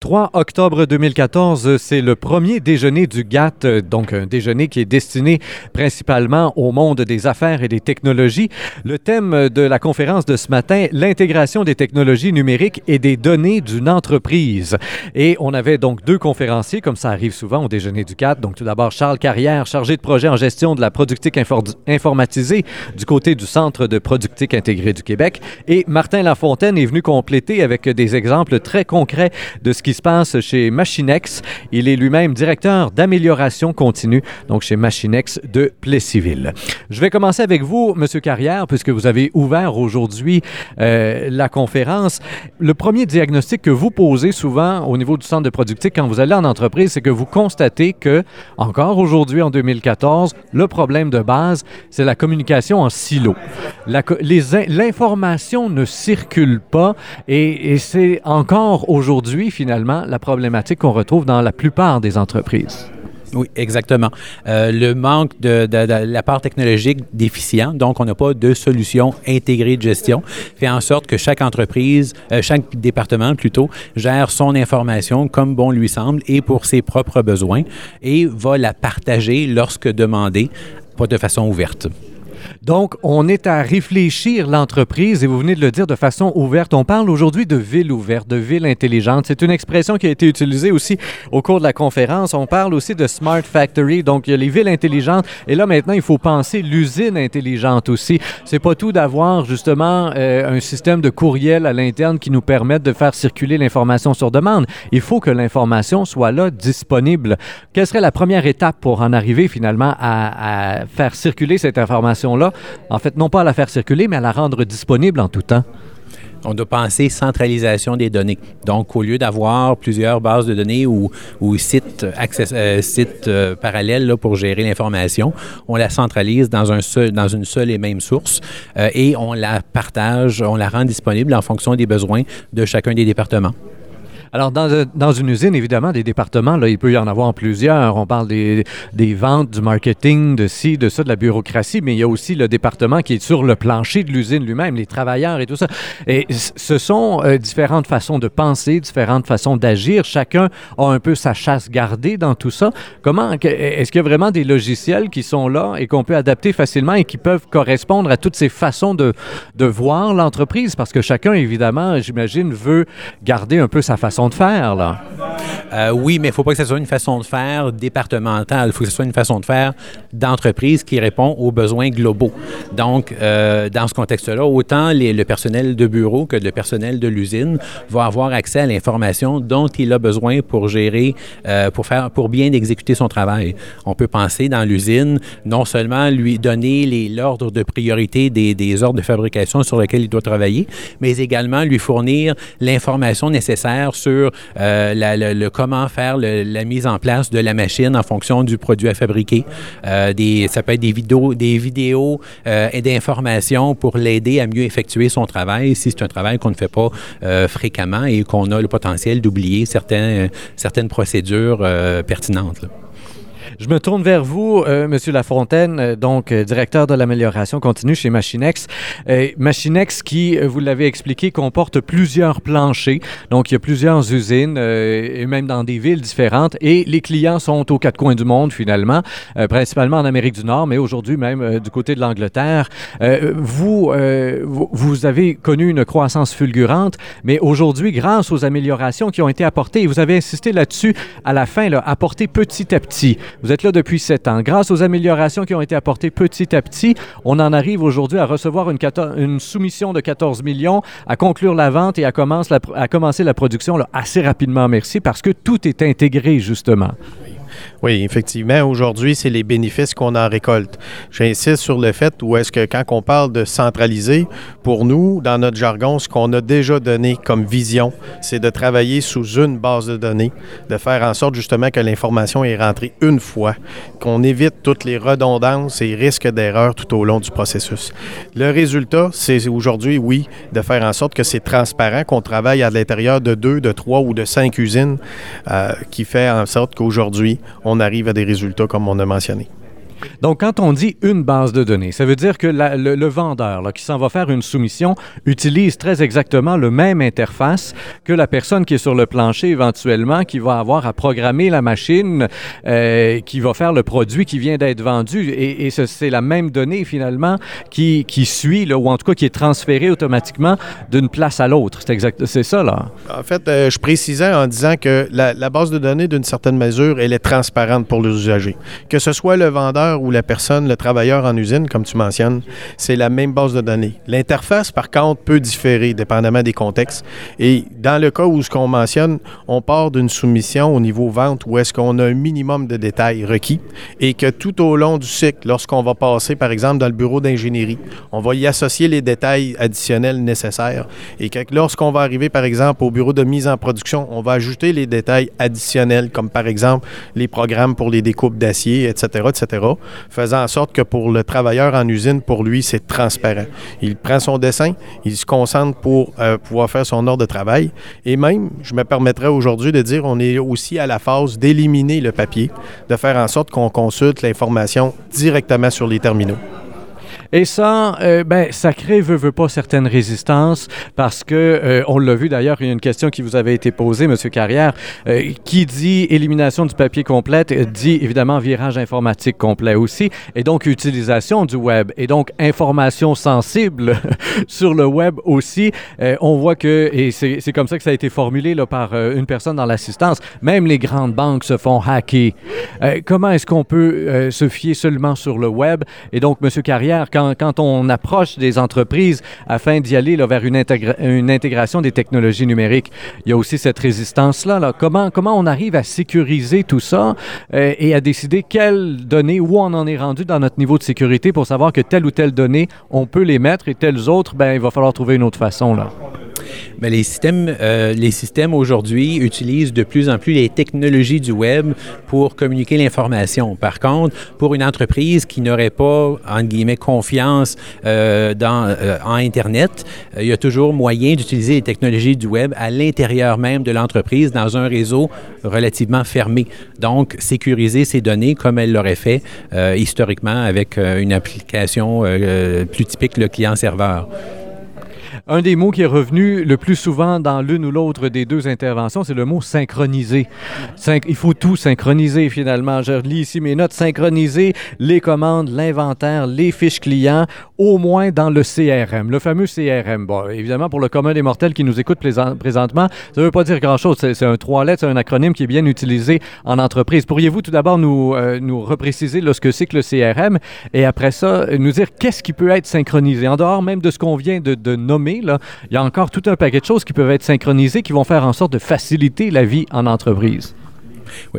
3 octobre 2014, c'est le premier déjeuner du GATT, donc un déjeuner qui est destiné principalement au monde des affaires et des technologies. Le thème de la conférence de ce matin, l'intégration des technologies numériques et des données d'une entreprise. Et on avait donc deux conférenciers, comme ça arrive souvent au déjeuner du GATT. Donc tout d'abord Charles Carrière, chargé de projet en gestion de la productique informatisée du côté du Centre de productique intégrée du Québec. Et Martin Lafontaine est venu compléter avec des exemples très concrets de ce qui se passe chez Machinex. Il est lui-même directeur d'amélioration continue, donc chez Machinex de Plessisville. Je vais commencer avec vous, Monsieur Carrière, puisque vous avez ouvert aujourd'hui euh, la conférence. Le premier diagnostic que vous posez souvent au niveau du centre de productique quand vous allez en entreprise, c'est que vous constatez que, encore aujourd'hui en 2014, le problème de base, c'est la communication en silo. L'information ne circule pas et, et c'est encore aujourd'hui, finalement, la problématique qu'on retrouve dans la plupart des entreprises. Oui, exactement. Euh, le manque de, la part technologique déficient, donc on n'a pas de solution intégrée de gestion, fait en sorte que chaque entreprise, euh, chaque département plutôt, gère son information comme bon lui semble et pour ses propres besoins et va la partager lorsque demandé, pas de façon ouverte. Donc, on est à réfléchir l'entreprise, et vous venez de le dire de façon ouverte. On parle aujourd'hui de ville ouverte, de ville intelligente. C'est une expression qui a été utilisée aussi au cours de la conférence. On parle aussi de Smart Factory, donc il y a les villes intelligentes. Et là, maintenant, il faut penser l'usine intelligente aussi. C'est pas tout d'avoir justement euh, un système de courriel à l'interne qui nous permette de faire circuler l'information sur demande. Il faut que l'information soit là, disponible. Quelle serait la première étape pour en arriver finalement à, à faire circuler cette information là en fait, non pas à la faire circuler, mais à la rendre disponible en tout temps. On doit penser centralisation des données. Donc, au lieu d'avoir plusieurs bases de données ou, sites, euh, euh, parallèles pour gérer l'information, on la centralise dans une seule et même source euh, et on la partage, on la rend disponible en fonction des besoins de chacun des départements. Alors, dans, dans, une usine, évidemment, des départements, là, il peut y en avoir plusieurs. On parle des, des, ventes, du marketing, de ci, de ça, de la bureaucratie, mais il y a aussi le département qui est sur le plancher de l'usine lui-même, les travailleurs et tout ça. Et ce sont euh, différentes façons de penser, différentes façons d'agir. Chacun a un peu sa chasse gardée dans tout ça. Comment, est-ce qu'il y a vraiment des logiciels qui sont là et qu'on peut adapter facilement et qui peuvent correspondre à toutes ces façons de, de voir l'entreprise? Parce que chacun, évidemment, j'imagine, veut garder un peu sa façon de faire, là. Euh, oui, mais il ne faut pas que ce soit une façon de faire départementale. Il faut que ce soit une façon de faire d'entreprise qui répond aux besoins globaux. Donc, euh, dans ce contexte-là, autant le personnel de bureau que le personnel de l'usine va avoir accès à l'information dont il a besoin pour gérer, euh, pour faire, pour bien exécuter son travail. On peut penser dans l'usine, non seulement lui donner l'ordre de priorité des, des ordres de fabrication sur lesquels il doit travailler, mais également lui fournir l'information nécessaire sur euh, le, comment faire la mise en place de la machine en fonction du produit à fabriquer. Euh, ça peut être des vidéos, des vidéos euh, et d'informations pour l'aider à mieux effectuer son travail si c'est un travail qu'on ne fait pas fréquemment et qu'on a le potentiel d'oublier certaines, certaines procédures pertinentes. Je me tourne vers vous, euh, Monsieur Lafontaine, euh, donc euh, directeur de l'amélioration continue chez Machinex. Euh, Machinex, qui, vous l'avez expliqué, comporte plusieurs planchers. Donc, il y a plusieurs usines, et même dans des villes différentes. Et les clients sont aux quatre coins du monde, finalement, principalement en Amérique du Nord, mais aujourd'hui même du côté de l'Angleterre. vous, vous avez connu une croissance fulgurante, mais aujourd'hui, grâce aux améliorations qui ont été apportées, et vous avez insisté là-dessus à la fin, là, apportées petit à petit. Êtes là depuis sept ans. Grâce aux améliorations qui ont été apportées petit à petit, on en arrive aujourd'hui à recevoir une, soumission de 14 millions, à conclure la vente et à, commence à commencer la production assez rapidement, merci, parce que tout est intégré, justement. Effectivement, aujourd'hui, c'est les bénéfices qu'on en récolte. J'insiste sur le fait où est-ce que quand on parle de centraliser, pour nous, dans notre jargon, ce qu'on a déjà donné comme vision, c'est de travailler sous une base de données, de faire en sorte justement que l'information est rentrée une fois, qu'on évite toutes les redondances et risques d'erreur tout au long du processus. Le résultat, c'est aujourd'hui, oui, de faire en sorte que c'est transparent, qu'on travaille à l'intérieur de deux, de trois ou de cinq usines, euh, qui fait en sorte qu'aujourd'hui, on arrive à des résultats comme on a mentionné. Donc, quand on dit une base de données, ça veut dire que le, vendeur qui s'en va faire une soumission utilise très exactement le même interface que la personne qui est sur le plancher éventuellement, qui va avoir à programmer la machine, euh, qui va faire le produit qui vient d'être vendu. Et, c'est la même donnée finalement qui, suit, là, ou en tout cas qui est transférée automatiquement d'une place à l'autre. C'est c'est ça là. En fait, euh, je précisais en disant que la, la base de données, d'une certaine mesure, elle est transparente pour les usagers. Que ce soit le vendeur ou la personne, le travailleur en usine, comme tu mentionnes, c'est la même base de données. L'interface, par contre, peut différer dépendamment des contextes. Et dans le cas où ce qu'on mentionne, on part d'une soumission au niveau vente où est-ce qu'on a un minimum de détails requis et que tout au long du cycle, lorsqu'on va passer, par exemple, dans le bureau d'ingénierie, on va y associer les détails additionnels nécessaires et que lorsqu'on va arriver, par exemple, au bureau de mise en production, on va ajouter les détails additionnels, comme par exemple les programmes pour les découpes d'acier, etc., etc., faisant en sorte que pour le travailleur en usine, pour lui, c'est transparent. Il prend son dessin, il se concentre pour euh, pouvoir faire son ordre de travail. Et même, je me permettrais aujourd'hui de dire, on est aussi à la phase d'éliminer le papier, de faire en sorte qu'on consulte l'information directement sur les terminaux. Et ça, euh, ben, ça crée, veut, veut pas, certaines résistances parce que, euh, on l'a vu d'ailleurs, il y a une question qui vous avait été posée, M. Carrière, euh, qui dit élimination du papier complète, dit évidemment virage informatique complet aussi, et donc utilisation du web, et donc information sensible sur le web aussi. Euh, on voit que, et c'est comme ça que ça a été formulé là, par une personne dans l'assistance, même les grandes banques se font hacker. Comment est-ce qu'on peut se fier seulement sur le web? Et donc, M. Carrière, quand quand, on approche des entreprises afin d'y aller vers une, intégra une, intégration des technologies numériques, il y a aussi cette résistance-là. Là. Comment, comment on arrive à sécuriser tout ça euh, et à décider quelles données, où on en est rendu dans notre niveau de sécurité pour savoir que telle ou telle donnée, on peut les mettre et telles autres, ben, il va falloir trouver une autre façon. Là. Mais les systèmes, euh, les systèmes aujourd'hui utilisent de plus en plus les technologies du web pour communiquer l'information. Par contre, pour une entreprise qui n'aurait pas, entre guillemets, confiance euh, dans, euh, en Internet, il y a toujours moyen d'utiliser les technologies du web à l'intérieur même de l'entreprise dans un réseau relativement fermé. Donc, sécuriser ces données comme elle l'aurait fait historiquement avec une application plus typique, le client-serveur. Un des mots qui est revenu le plus souvent dans l'une ou l'autre des deux interventions, c'est le mot synchroniser. Syn il faut tout synchroniser finalement. Je lis ici mes notes. Synchroniser les commandes, l'inventaire, les fiches clients, au moins dans le CRM, le fameux CRM. Évidemment, pour le commun des mortels qui nous écoute présentement, ça ne veut pas dire grand-chose. C'est un trois lettres, c'est un acronyme qui est bien utilisé en entreprise. Pourriez-vous tout d'abord nous, euh, nous repréciser là, ce que c'est que le CRM et après ça, nous dire qu'est-ce qui peut être synchronisé? En dehors même de ce qu'on vient de nommer Il y a encore tout un paquet de choses qui peuvent être synchronisées qui vont faire en sorte de faciliter la vie en entreprise.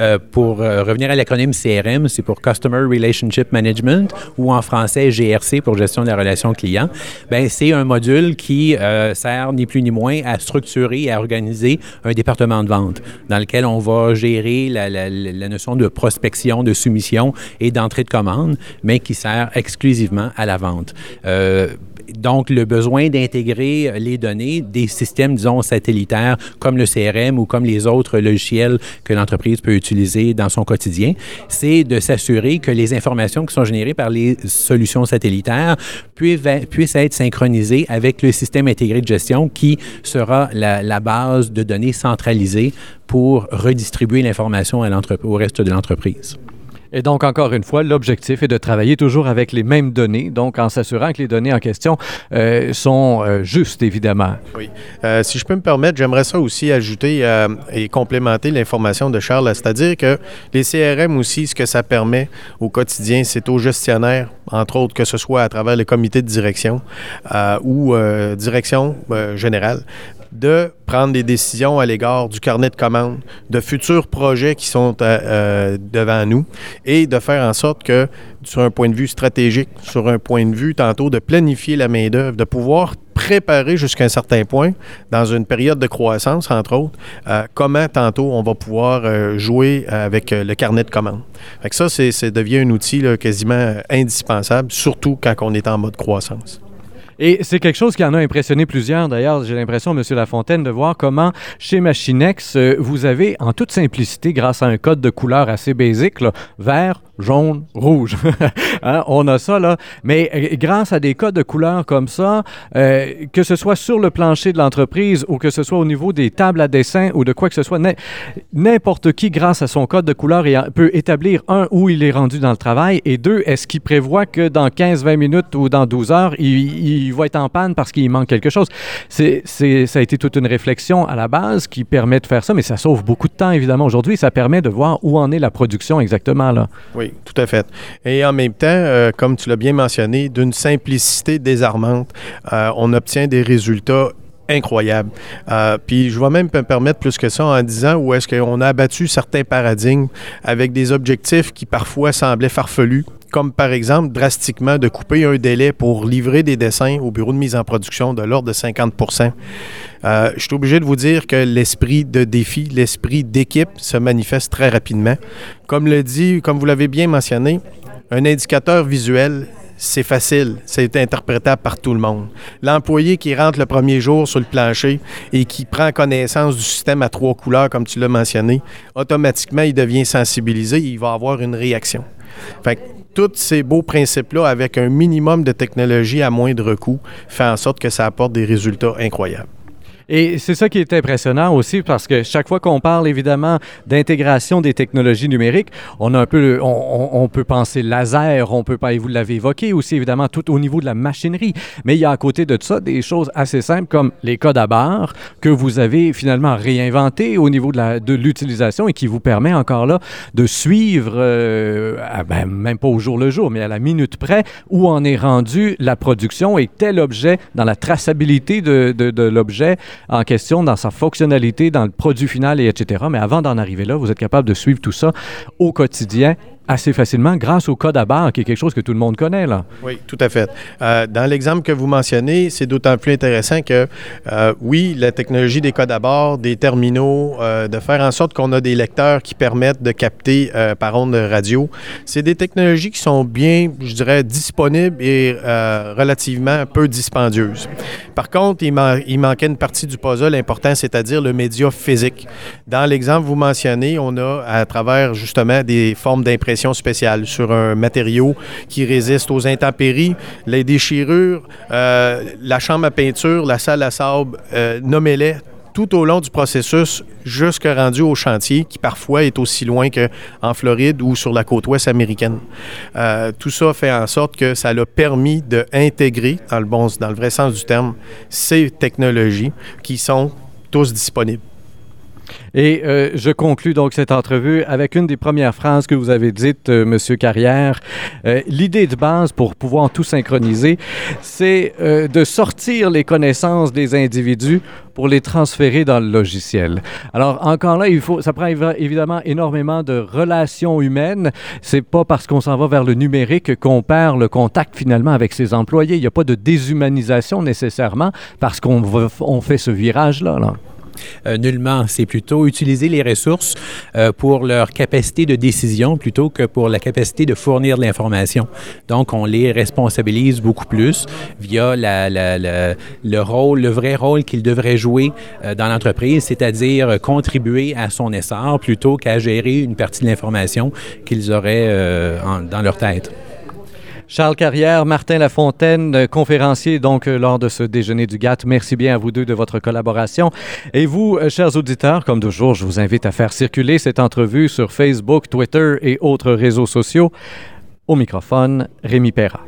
Euh, pour euh, revenir à l'acronyme CRM, c'est pour Customer Relationship Management ou en français GRC pour gestion de la relation client. Ben c'est un module qui euh, sert ni plus ni moins à structurer et à organiser un département de vente dans lequel on va gérer la, la notion de prospection, de soumission et d'entrée de commande, mais qui sert exclusivement à la vente. Euh, donc, le besoin d'intégrer les données des systèmes, disons, satellitaires comme le CRM ou comme les autres logiciels que l'entreprise peut utiliser dans son quotidien, c'est de s'assurer que les informations qui sont générées par les solutions satellitaires puissent, puissent être synchronisées avec le système intégré de gestion qui sera la, la base de données centralisée pour redistribuer l'information au reste de l'entreprise. Et donc, encore une fois, l'objectif est de travailler toujours avec les mêmes données, donc en s'assurant que les données en question euh, sont euh, justes, évidemment. Oui. Euh, si je peux me permettre, j'aimerais ça aussi ajouter et complémenter l'information de Charles, c'est-à-dire que les CRM aussi, ce que ça permet au quotidien, c'est aux gestionnaires, entre autres, que ce soit à travers les comités de direction ou direction générale, de prendre des décisions à l'égard du carnet de commandes, de futurs projets qui sont euh, devant nous et de faire en sorte que, sur un point de vue stratégique, sur un point de vue tantôt de planifier la main-d'œuvre, de pouvoir préparer jusqu'à un certain point, dans une période de croissance, entre autres, euh, comment tantôt on va pouvoir euh, jouer avec le carnet de commandes. Fait ça, c'est devient un outil quasiment indispensable, surtout quand on est en mode croissance. Et c'est quelque chose qui en a impressionné plusieurs. D'ailleurs, j'ai l'impression, M. Lafontaine, de voir comment chez Machinex, euh, vous avez en toute simplicité, grâce à un code de couleur assez basique, vert, jaune, rouge. Hein, on a ça, là. Mais euh, grâce à des codes de couleur comme ça, euh, que ce soit sur le plancher de l'entreprise ou que ce soit au niveau des tables à dessin ou de quoi que ce soit, n'importe qui, grâce à son code de couleur, peut établir, un, où il est rendu dans le travail et deux, est-ce qu'il prévoit que dans 15-20 minutes ou dans 12 heures, il, va être en panne parce qu'il manque quelque chose? Ça a été toute une réflexion à la base qui permet de faire ça, mais ça sauve beaucoup de temps, évidemment, aujourd'hui. Ça permet de voir où en est la production exactement, là. Oui, tout à fait. Et en même temps, euh, comme tu l'as bien mentionné, d'une simplicité désarmante, euh, on obtient des résultats incroyables. Euh, puis je vais même me permettre plus que ça en disant où est-ce qu'on a abattu certains paradigmes avec des objectifs qui parfois semblaient farfelus, comme par exemple drastiquement de couper un délai pour livrer des dessins au bureau de mise en production de l'ordre de 50% euh, Je suis obligé de vous dire que l'esprit de défi, l'esprit d'équipe se manifeste très rapidement. Comme le dit, comme vous l'avez bien mentionné, un indicateur visuel, c'est facile, c'est interprétable par tout le monde. L'employé qui rentre le premier jour sur le plancher et qui prend connaissance du système à trois couleurs, comme tu l'as mentionné, automatiquement, il devient sensibilisé, il va avoir une réaction. Fait tous ces beaux principes-là, avec un minimum de technologie à moindre coût, fait en sorte que ça apporte des résultats incroyables. Et c'est ça qui est impressionnant aussi parce que chaque fois qu'on parle évidemment d'intégration des technologies numériques, on a un peu, on, peut penser laser, on peut pas, et vous l'avez évoqué aussi évidemment tout au niveau de la machinerie, mais il y a à côté de ça des choses assez simples comme les codes à barre que vous avez finalement réinventé au niveau de l'utilisation et qui vous permet encore là de suivre, euh, ben, même pas au jour le jour, mais à la minute près où en est rendu la production et tel objet dans la traçabilité de l'objet en question dans sa fonctionnalité, dans le produit final, et etc. Mais avant d'en arriver là, vous êtes capable de suivre tout ça au quotidien assez facilement grâce au code à barre, qui est quelque chose que tout le monde connaît. Oui, tout à fait. Euh, dans l'exemple que vous mentionnez, c'est d'autant plus intéressant que, euh, oui, la technologie des codes à barre, des terminaux, euh, de faire en sorte qu'on a des lecteurs qui permettent de capter par onde radio, c'est des technologies qui sont bien, je dirais, disponibles et relativement peu dispendieuses. Par contre, il, il manquait une partie du puzzle important, c'est-à-dire le média physique. Dans l'exemple que vous mentionnez, on a, à travers justement des formes d'impression, spéciale sur un matériau qui résiste aux intempéries, les déchirures, euh, la chambre à peinture, la salle à sable, euh, nommez-les tout au long du processus jusque rendu au chantier qui parfois est aussi loin qu'en Floride ou sur la côte ouest américaine. Euh, tout ça fait en sorte que ça l'a permis d'intégrer, dans le, bon, dans le vrai sens du terme, ces technologies qui sont tous disponibles. Et euh, je conclus donc cette entrevue avec une des premières phrases que vous avez dites, euh, Monsieur Carrière. Euh, l'idée de base pour pouvoir tout synchroniser, c'est de sortir les connaissances des individus pour les transférer dans le logiciel. Alors encore là, il faut, ça prend évidemment énormément de relations humaines. C'est pas parce qu'on s'en va vers le numérique qu'on perd le contact finalement avec ses employés. Il n'y a pas de déshumanisation nécessairement parce qu'on on fait ce virage là. là. Euh, nullement. C'est plutôt utiliser les ressources euh, pour leur capacité de décision plutôt que pour la capacité de fournir de l'information. Donc, on les responsabilise beaucoup plus via le rôle, le vrai rôle qu'ils devraient jouer euh, dans l'entreprise, c'est-à-dire contribuer à son essor plutôt qu'à gérer une partie de l'information qu'ils auraient dans leur tête. Charles Carrière, Martin Lafontaine, euh, conférencier donc euh, lors de ce déjeuner du GATT. Merci bien à vous deux de votre collaboration. Et vous, euh, chers auditeurs, comme toujours, je vous invite à faire circuler cette entrevue sur Facebook, Twitter et autres réseaux sociaux. Au microphone, Rémi Perra.